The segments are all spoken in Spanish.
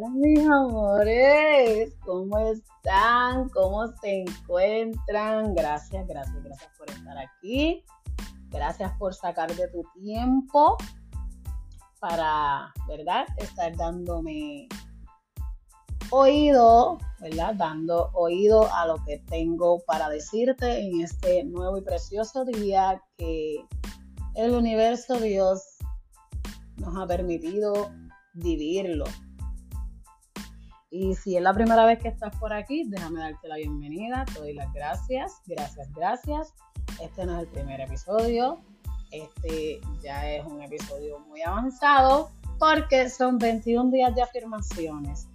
Hola mis amores, ¿cómo están? ¿Cómo se encuentran? Gracias, gracias, gracias por estar aquí. Gracias por sacar de tu tiempo para, ¿verdad? Estar dándome oído, ¿verdad? Dando oído a lo que tengo para decirte en este nuevo y precioso día que el universo Dios nos ha permitido vivirlo. Y si es la primera vez que estás por aquí, déjame darte la bienvenida, te doy las gracias, gracias, gracias. Este no es el primer episodio, este ya es un episodio muy avanzado porque son 21 días de afirmaciones.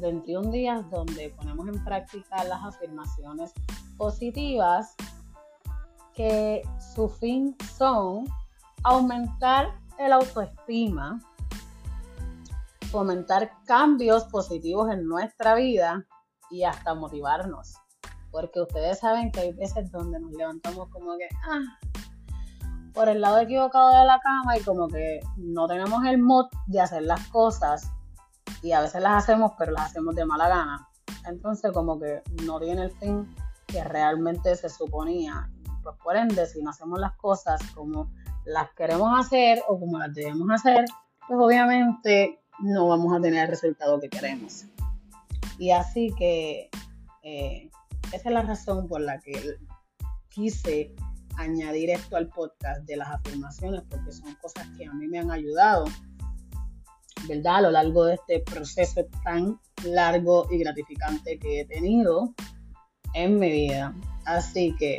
21 días donde ponemos en práctica las afirmaciones positivas que su fin son aumentar el autoestima, fomentar cambios positivos en nuestra vida y hasta motivarnos. Porque ustedes saben que hay veces donde nos levantamos como que, ah, por el lado equivocado de la cama y como que no tenemos el mod de hacer las cosas y a veces las hacemos, pero las hacemos de mala gana. Entonces como que no tiene el fin que realmente se suponía. Pues por ende, si no hacemos las cosas como las queremos hacer o como las debemos hacer, pues obviamente no vamos a tener el resultado que queremos. Y así que eh, esa es la razón por la que quise añadir esto al podcast de las afirmaciones, porque son cosas que a mí me han ayudado, ¿verdad? A lo largo de este proceso tan largo y gratificante que he tenido en mi vida. Así que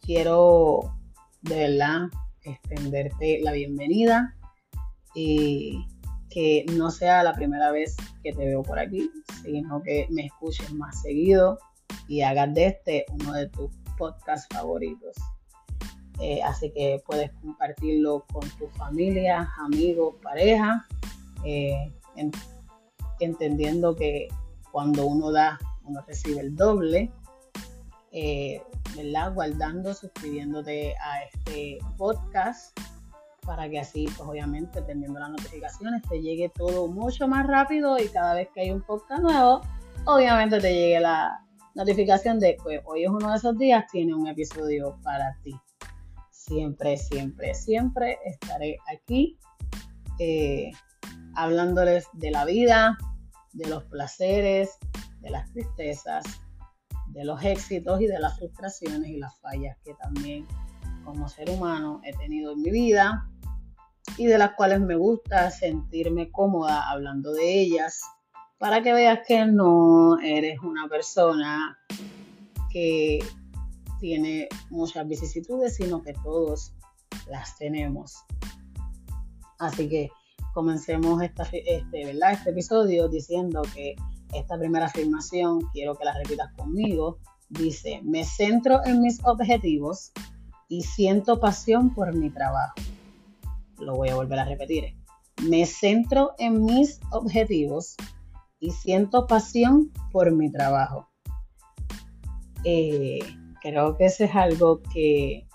quiero de verdad extenderte la bienvenida y que no sea la primera vez que te veo por aquí, sino que me escuches más seguido y hagas de este uno de tus podcasts favoritos. Eh, así que puedes compartirlo con tu familia, amigos, pareja, eh, entendiendo que cuando uno da, uno recibe el doble. Eh, ¿verdad? Guardando, suscribiéndote a este podcast para que así, pues obviamente, teniendo las notificaciones, te llegue todo mucho más rápido y cada vez que hay un podcast nuevo, obviamente te llegue la notificación de que hoy es uno de esos días, tiene un episodio para ti. Siempre, siempre, siempre estaré aquí eh, hablándoles de la vida, de los placeres, de las tristezas, de los éxitos y de las frustraciones y las fallas que también como ser humano he tenido en mi vida y de las cuales me gusta sentirme cómoda hablando de ellas para que veas que no eres una persona que tiene muchas vicisitudes, sino que todos las tenemos. Así que comencemos esta, este, ¿verdad? este episodio diciendo que esta primera afirmación, quiero que la repitas conmigo, dice, me centro en mis objetivos y siento pasión por mi trabajo. Voy a volver a repetir. Me centro en mis objetivos y siento pasión por mi trabajo. Eh, creo que eso es algo que,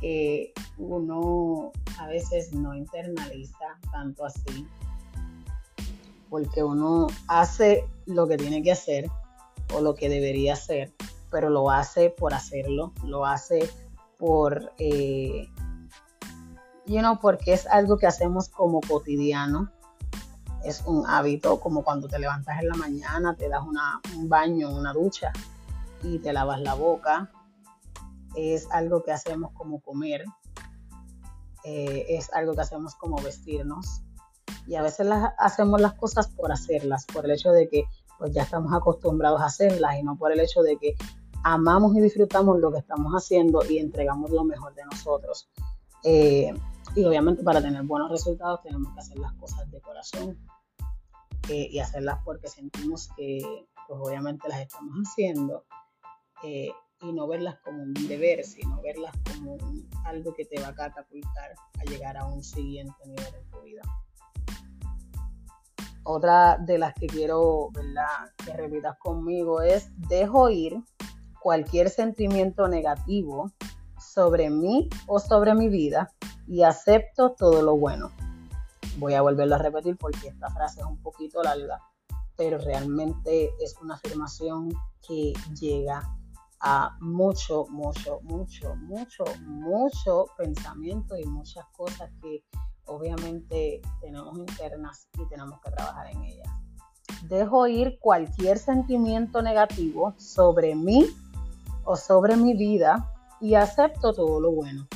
que uno a veces no internaliza tanto así porque uno hace lo que tiene que hacer o lo que debería hacer, pero lo hace por hacerlo, lo hace por, eh, you know, porque es algo que hacemos como cotidiano, es un hábito, como cuando te levantas en la mañana, te das un baño, una ducha y te lavas la boca, es algo que hacemos como comer, eh, es algo que hacemos como vestirnos, y a veces las, hacemos las cosas por hacerlas, por el hecho de que pues ya estamos acostumbrados a hacerlas y no por el hecho de que amamos y disfrutamos lo que estamos haciendo y entregamos lo mejor de nosotros. Eh, y obviamente para tener buenos resultados tenemos que hacer las cosas de corazón eh, y hacerlas porque sentimos que pues obviamente las estamos haciendo eh, y no verlas como un deber, sino verlas como algo que te va a catapultar a llegar a un siguiente nivel en tu vida. Otra de las que quiero que repitas conmigo es, dejo ir cualquier sentimiento negativo sobre mí o sobre mi vida y acepto todo lo bueno. Voy a volverlo a repetir porque esta frase es un poquito larga, pero realmente es una afirmación que llega a mucho, mucho, mucho, mucho, mucho pensamiento y muchas cosas que obviamente tenemos internas y tenemos que trabajar en ellas. Dejo ir cualquier sentimiento negativo sobre mí o sobre mi vida y acepto todo lo bueno.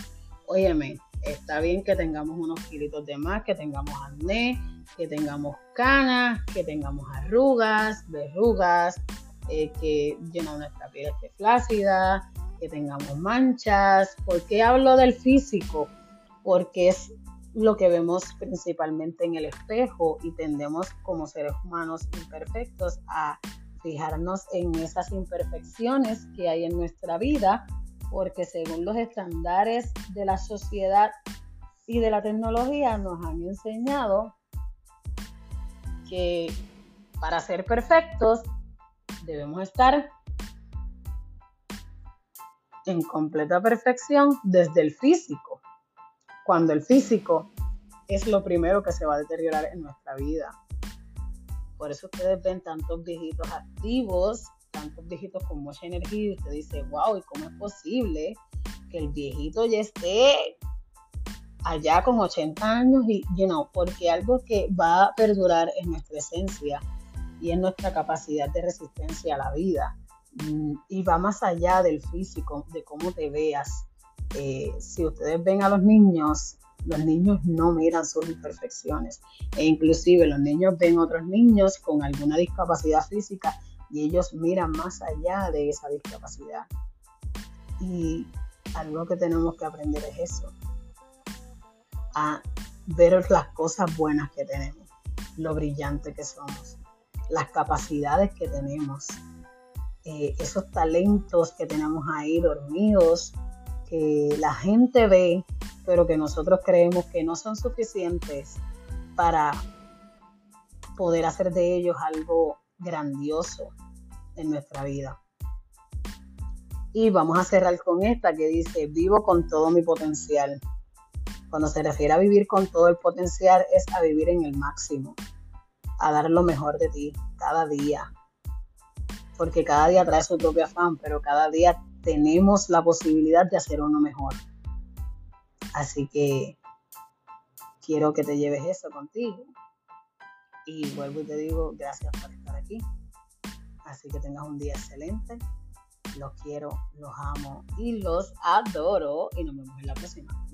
Óyeme, está bien que tengamos unos kilitos de más, que tengamos acné, que tengamos canas, que tengamos arrugas, verrugas, eh, que nuestra piel esté flácida, que tengamos manchas. ¿Por qué hablo del físico? Porque es lo que vemos principalmente en el espejo y tendemos como seres humanos imperfectos a fijarnos en esas imperfecciones que hay en nuestra vida, porque según los estándares de la sociedad y de la tecnología nos han enseñado que para ser perfectos debemos estar en completa perfección desde el físico, cuando el físico es lo primero que se va a deteriorar en nuestra vida. Por eso ustedes ven tantos viejitos activos, tantos viejitos con mucha energía y usted dice, wow, ¿y cómo es posible que el viejito ya esté allá con 80 años y, you know, porque algo que va a perdurar en nuestra esencia y en nuestra capacidad de resistencia a la vida. Mm, y va más allá del físico, de cómo te veas. Eh, si ustedes ven a los niños, los niños no miran sus imperfecciones. E inclusive los niños ven otros niños con alguna discapacidad física y ellos miran más allá de esa discapacidad. Y algo que tenemos que aprender es eso, a ver las cosas buenas que tenemos, lo brillante que somos las capacidades que tenemos, eh, esos talentos que tenemos ahí dormidos, que la gente ve, pero que nosotros creemos que no son suficientes para poder hacer de ellos algo grandioso en nuestra vida. Y vamos a cerrar con esta que dice, vivo con todo mi potencial. Cuando se refiere a vivir con todo el potencial es a vivir en el máximo a dar lo mejor de ti cada día. Porque cada día trae su propio afán, pero cada día tenemos la posibilidad de hacer uno mejor. Así que quiero que te lleves eso contigo. Y vuelvo y te digo gracias por Así que tengas un día excelente. Los quiero, los amo y los adoro. Y nos vemos en la próxima.